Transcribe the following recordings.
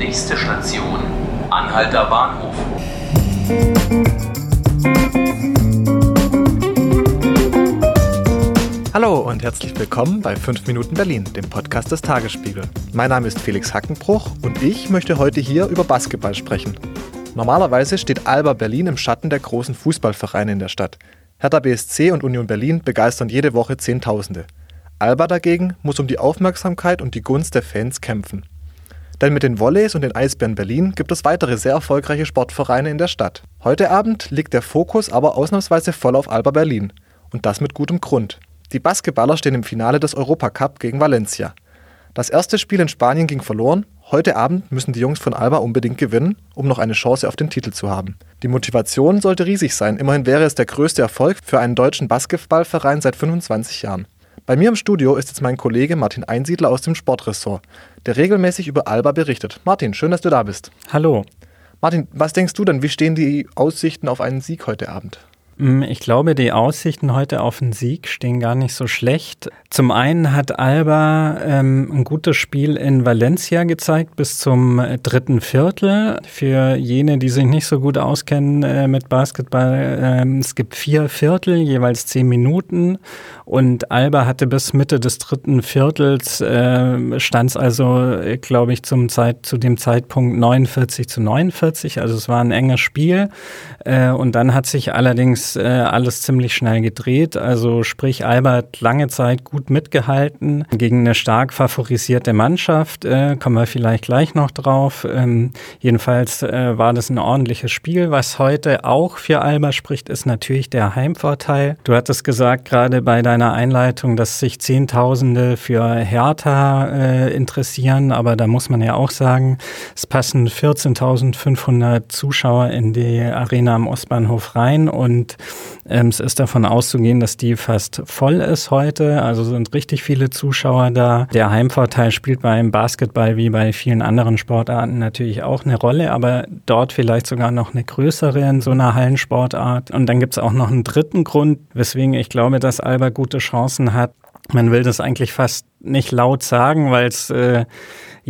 Nächste Station, Anhalter Bahnhof. Hallo und herzlich willkommen bei 5 Minuten Berlin, dem Podcast des Tagesspiegel. Mein Name ist Felix Hackenbruch und ich möchte heute hier über Basketball sprechen. Normalerweise steht Alba Berlin im Schatten der großen Fußballvereine in der Stadt. Hertha BSC und Union Berlin begeistern jede Woche Zehntausende. Alba dagegen muss um die Aufmerksamkeit und die Gunst der Fans kämpfen. Denn mit den Volleys und den Eisbären Berlin gibt es weitere sehr erfolgreiche Sportvereine in der Stadt. Heute Abend liegt der Fokus aber ausnahmsweise voll auf Alba Berlin. Und das mit gutem Grund. Die Basketballer stehen im Finale des Europacup gegen Valencia. Das erste Spiel in Spanien ging verloren. Heute Abend müssen die Jungs von Alba unbedingt gewinnen, um noch eine Chance auf den Titel zu haben. Die Motivation sollte riesig sein. Immerhin wäre es der größte Erfolg für einen deutschen Basketballverein seit 25 Jahren. Bei mir im Studio ist jetzt mein Kollege Martin Einsiedler aus dem Sportressort, der regelmäßig über Alba berichtet. Martin, schön, dass du da bist. Hallo. Martin, was denkst du denn, wie stehen die Aussichten auf einen Sieg heute Abend? Mm, ich glaube, die Aussichten heute auf einen Sieg stehen gar nicht so schlecht. Zum einen hat Alba ähm, ein gutes Spiel in Valencia gezeigt bis zum äh, dritten Viertel. Für jene, die sich nicht so gut auskennen äh, mit Basketball, äh, es gibt vier Viertel, jeweils zehn Minuten. Und Alba hatte bis Mitte des dritten Viertels, äh, stand es also, glaube ich, zum Zeit, zu dem Zeitpunkt 49 zu 49. Also es war ein enges Spiel. Äh, und dann hat sich allerdings äh, alles ziemlich schnell gedreht. Also sprich, Albert lange Zeit gut mitgehalten gegen eine stark favorisierte Mannschaft. Äh, kommen wir vielleicht gleich noch drauf. Ähm, jedenfalls äh, war das ein ordentliches Spiel. Was heute auch für Alba spricht, ist natürlich der Heimvorteil. Du hattest gesagt, gerade bei deiner Einleitung, dass sich Zehntausende für Hertha äh, interessieren, aber da muss man ja auch sagen, es passen 14.500 Zuschauer in die Arena am Ostbahnhof rein und ähm, es ist davon auszugehen, dass die fast voll ist heute. Also sind richtig viele Zuschauer da. Der Heimvorteil spielt beim Basketball wie bei vielen anderen Sportarten natürlich auch eine Rolle, aber dort vielleicht sogar noch eine größere in so einer Hallensportart. Und dann gibt es auch noch einen dritten Grund, weswegen ich glaube, dass Alba gute Chancen hat. Man will das eigentlich fast nicht laut sagen, weil es äh,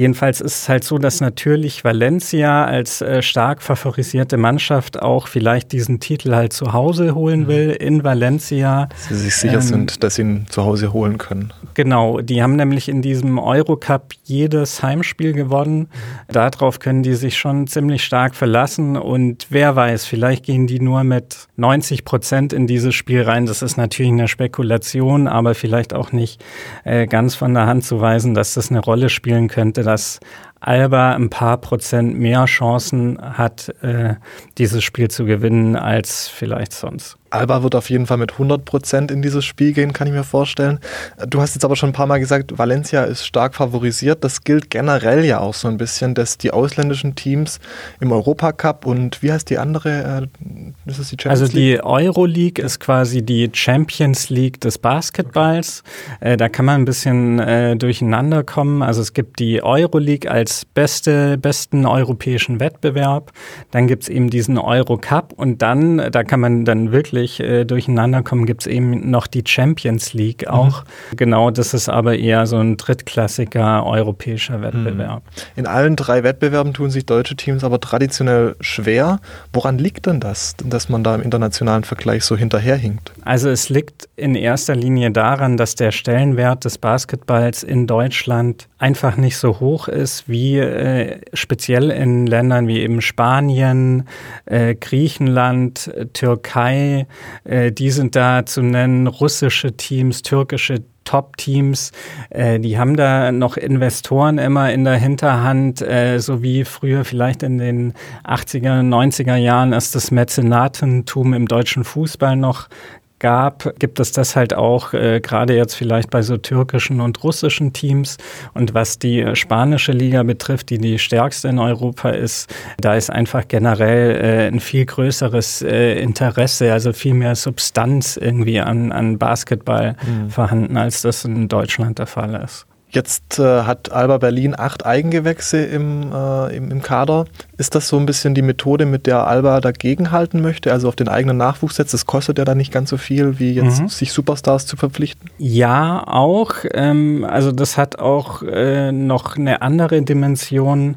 Jedenfalls ist es halt so, dass natürlich Valencia als äh, stark favorisierte Mannschaft auch vielleicht diesen Titel halt zu Hause holen mhm. will in Valencia. Sie sich sicher ähm, sind, dass sie ihn zu Hause holen können. Genau, die haben nämlich in diesem Eurocup jedes Heimspiel gewonnen. Darauf können die sich schon ziemlich stark verlassen und wer weiß, vielleicht gehen die nur mit 90 Prozent in dieses Spiel rein. Das ist natürlich eine Spekulation, aber vielleicht auch nicht äh, ganz von der Hand zu weisen, dass das eine Rolle spielen könnte dass Alba ein paar Prozent mehr Chancen hat, äh, dieses Spiel zu gewinnen als vielleicht sonst. Alba wird auf jeden Fall mit 100 Prozent in dieses Spiel gehen, kann ich mir vorstellen. Du hast jetzt aber schon ein paar Mal gesagt, Valencia ist stark favorisiert. Das gilt generell ja auch so ein bisschen, dass die ausländischen Teams im Europacup und wie heißt die andere? Äh, ist es die Champions also die Euroleague ist quasi die Champions League des Basketballs. Okay. Äh, da kann man ein bisschen äh, durcheinander kommen. Also es gibt die Euroleague als als beste, besten europäischen Wettbewerb. Dann gibt es eben diesen Eurocup und dann, da kann man dann wirklich äh, durcheinander kommen, gibt es eben noch die Champions League mhm. auch. Mhm. Genau, das ist aber eher so ein drittklassiger europäischer mhm. Wettbewerb. In allen drei Wettbewerben tun sich deutsche Teams aber traditionell schwer. Woran liegt denn das, dass man da im internationalen Vergleich so hinterherhinkt? Also es liegt in erster Linie daran, dass der Stellenwert des Basketballs in Deutschland einfach nicht so hoch ist wie äh, speziell in Ländern wie eben Spanien, äh, Griechenland, äh, Türkei. Äh, die sind da zu nennen, russische Teams, türkische Top-Teams, äh, die haben da noch Investoren immer in der Hinterhand, äh, so wie früher vielleicht in den 80er, 90er Jahren ist das Mäzenatentum im deutschen Fußball noch gab, gibt es das halt auch äh, gerade jetzt vielleicht bei so türkischen und russischen Teams. Und was die spanische Liga betrifft, die die stärkste in Europa ist, da ist einfach generell äh, ein viel größeres äh, Interesse, also viel mehr Substanz irgendwie an, an Basketball mhm. vorhanden, als das in Deutschland der Fall ist. Jetzt äh, hat Alba Berlin acht Eigengewächse im, äh, im, im, Kader. Ist das so ein bisschen die Methode, mit der Alba dagegenhalten möchte, also auf den eigenen Nachwuchs setzt? Das kostet ja dann nicht ganz so viel, wie jetzt mhm. sich Superstars zu verpflichten. Ja, auch. Ähm, also das hat auch äh, noch eine andere Dimension.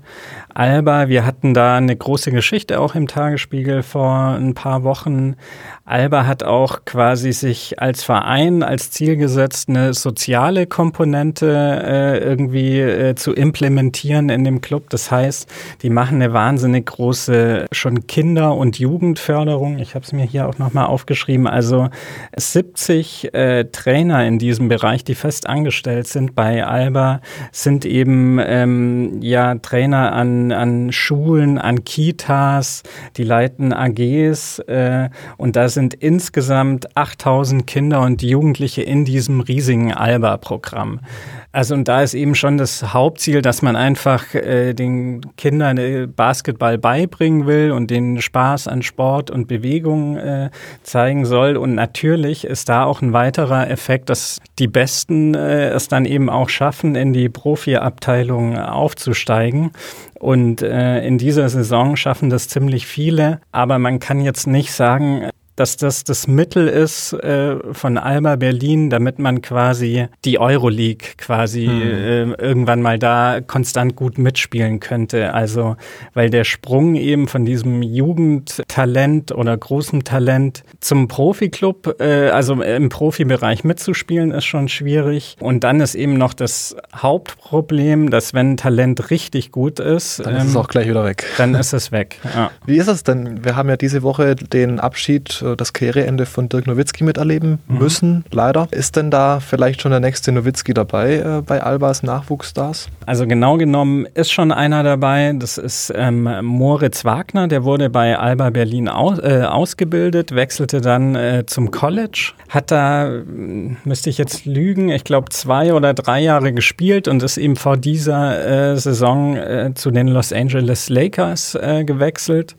Alba, wir hatten da eine große Geschichte auch im Tagesspiegel vor ein paar Wochen. Alba hat auch quasi sich als Verein als Ziel gesetzt, eine soziale Komponente äh, irgendwie äh, zu implementieren in dem Club. Das heißt, die machen eine wahnsinnig große schon Kinder- und Jugendförderung. Ich habe es mir hier auch nochmal aufgeschrieben. Also 70 äh, Trainer in diesem Bereich, die fest angestellt sind bei Alba, sind eben ähm, ja Trainer an an, Schulen, an Kitas, die leiten AGs äh, und da sind insgesamt 8000 Kinder und Jugendliche in diesem riesigen ALBA-Programm. Also und da ist eben schon das Hauptziel, dass man einfach äh, den Kindern äh, Basketball beibringen will und den Spaß an Sport und Bewegung äh, zeigen soll. Und natürlich ist da auch ein weiterer Effekt, dass die Besten äh, es dann eben auch schaffen, in die Profi-Abteilung aufzusteigen. Und äh, in dieser Saison schaffen das ziemlich viele. Aber man kann jetzt nicht sagen, dass das das Mittel ist äh, von Alba Berlin, damit man quasi die Euroleague quasi hm. äh, irgendwann mal da konstant gut mitspielen könnte. Also weil der Sprung eben von diesem Jugendtalent oder großem Talent zum Profiklub, äh, also im Profibereich mitzuspielen, ist schon schwierig. Und dann ist eben noch das Hauptproblem, dass wenn Talent richtig gut ist, dann ist ähm, es auch gleich wieder weg. Dann ist es weg. Ja. Wie ist es denn? Wir haben ja diese Woche den Abschied äh, das Karriereende von Dirk Nowitzki miterleben mhm. müssen, leider. Ist denn da vielleicht schon der nächste Nowitzki dabei äh, bei Albas Nachwuchsstars? Also genau genommen ist schon einer dabei. Das ist ähm, Moritz Wagner, der wurde bei Alba Berlin aus, äh, ausgebildet, wechselte dann äh, zum College, hat da, müsste ich jetzt lügen, ich glaube zwei oder drei Jahre gespielt und ist eben vor dieser äh, Saison zu den Los Angeles Lakers gewechselt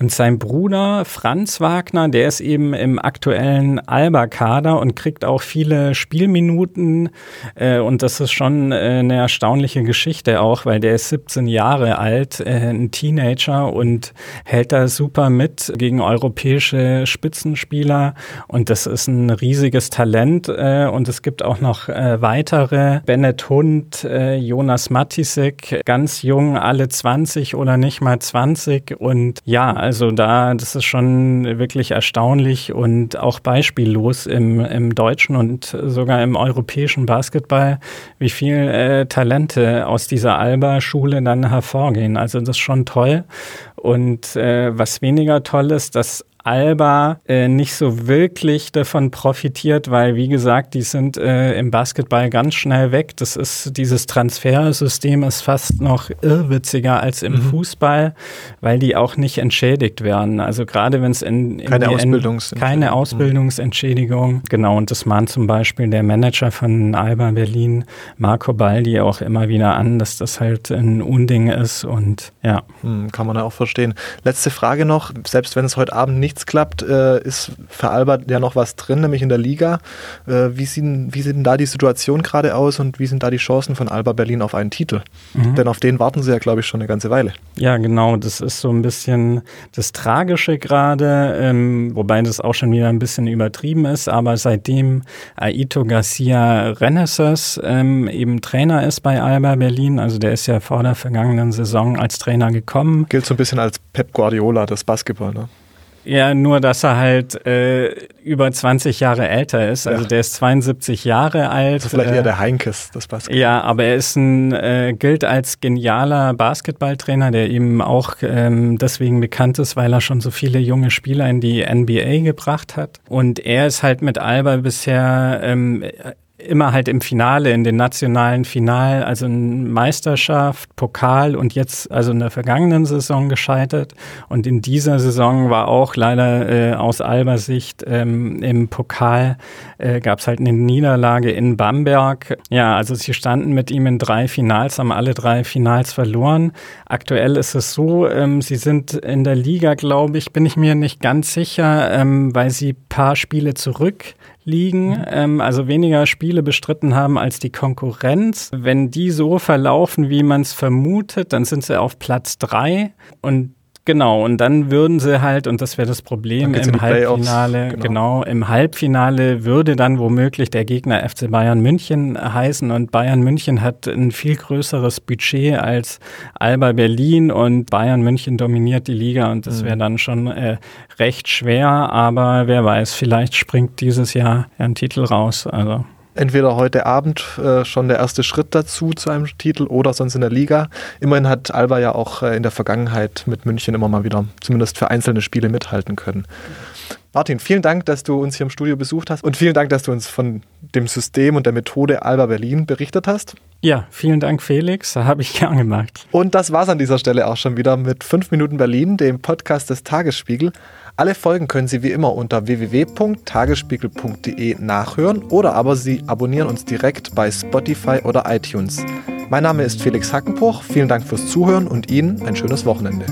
und sein Bruder Franz Wagner, der ist eben im aktuellen Alba-Kader und kriegt auch viele Spielminuten. Äh, und das ist schon äh, eine erstaunliche Geschichte auch, weil der ist 17 Jahre alt, äh, ein Teenager und hält da super mit gegen europäische Spitzenspieler. Und das ist ein riesiges Talent. Äh, und es gibt auch noch äh, weitere. Bennett Hund, äh, Jonas Matisek, ganz jung, alle 20 oder nicht mal 20. Und ja, also da, das ist schon wirklich erstaunlich und auch beispiellos im, im deutschen und sogar im europäischen Basketball, wie viel äh, Talente aus dieser Alba-Schule dann hervorgehen. Also das ist schon toll. Und äh, was weniger toll ist, dass Alba äh, nicht so wirklich davon profitiert, weil wie gesagt, die sind äh, im Basketball ganz schnell weg. Das ist dieses Transfersystem ist fast noch irrwitziger als im mhm. Fußball, weil die auch nicht entschädigt werden. Also gerade wenn es in, in keine, Ausbildungs keine Ausbildungsentschädigung, genau. Und das mahnt zum Beispiel der Manager von Alba Berlin, Marco Baldi, auch immer wieder an, dass das halt ein Unding ist und ja. Hm, kann man ja auch verstehen. Letzte Frage noch, selbst wenn es heute Abend nicht nichts klappt, äh, ist für Albert ja noch was drin, nämlich in der Liga. Äh, wie, sieht, wie sieht denn da die Situation gerade aus und wie sind da die Chancen von Alba Berlin auf einen Titel? Mhm. Denn auf den warten sie ja, glaube ich, schon eine ganze Weile. Ja, genau. Das ist so ein bisschen das Tragische gerade, ähm, wobei das auch schon wieder ein bisschen übertrieben ist. Aber seitdem Aito Garcia Renesas ähm, eben Trainer ist bei Alba Berlin, also der ist ja vor der vergangenen Saison als Trainer gekommen. Gilt so ein bisschen als Pep Guardiola des Basketball, ne? Ja, nur dass er halt äh, über 20 Jahre älter ist. Also ja. der ist 72 Jahre alt. Das ist vielleicht äh, eher der Heinkes, das Basketball. Ja, aber er ist ein, äh, gilt als genialer Basketballtrainer, der eben auch ähm, deswegen bekannt ist, weil er schon so viele junge Spieler in die NBA gebracht hat. Und er ist halt mit Alba bisher ähm, immer halt im Finale, in den nationalen Final, also in Meisterschaft, Pokal und jetzt, also in der vergangenen Saison gescheitert. Und in dieser Saison war auch leider äh, aus Alber Sicht ähm, im Pokal äh, gab es halt eine Niederlage in Bamberg. Ja, also sie standen mit ihm in drei Finals, haben alle drei Finals verloren. Aktuell ist es so, ähm, sie sind in der Liga, glaube ich, bin ich mir nicht ganz sicher, ähm, weil sie paar Spiele zurück liegen, ähm, also weniger Spiele bestritten haben als die Konkurrenz. Wenn die so verlaufen, wie man es vermutet, dann sind sie auf Platz drei und Genau, und dann würden sie halt, und das wäre das Problem im Halbfinale, genau. genau. im Halbfinale würde dann womöglich der Gegner FC Bayern München heißen und Bayern München hat ein viel größeres Budget als Alba Berlin und Bayern München dominiert die Liga und das wäre mhm. dann schon äh, recht schwer, aber wer weiß, vielleicht springt dieses Jahr ein Titel raus. Also entweder heute Abend äh, schon der erste Schritt dazu zu einem Titel oder sonst in der Liga. Immerhin hat Alba ja auch äh, in der Vergangenheit mit München immer mal wieder zumindest für einzelne Spiele mithalten können. Martin, vielen Dank, dass du uns hier im Studio besucht hast und vielen Dank, dass du uns von dem System und der Methode Alba Berlin berichtet hast. Ja, vielen Dank, Felix. Habe ich gern gemacht. Und das war's an dieser Stelle auch schon wieder mit 5 Minuten Berlin, dem Podcast des Tagesspiegel. Alle Folgen können Sie wie immer unter www.tagesspiegel.de nachhören oder aber Sie abonnieren uns direkt bei Spotify oder iTunes. Mein Name ist Felix Hackenbruch. Vielen Dank fürs Zuhören und Ihnen ein schönes Wochenende.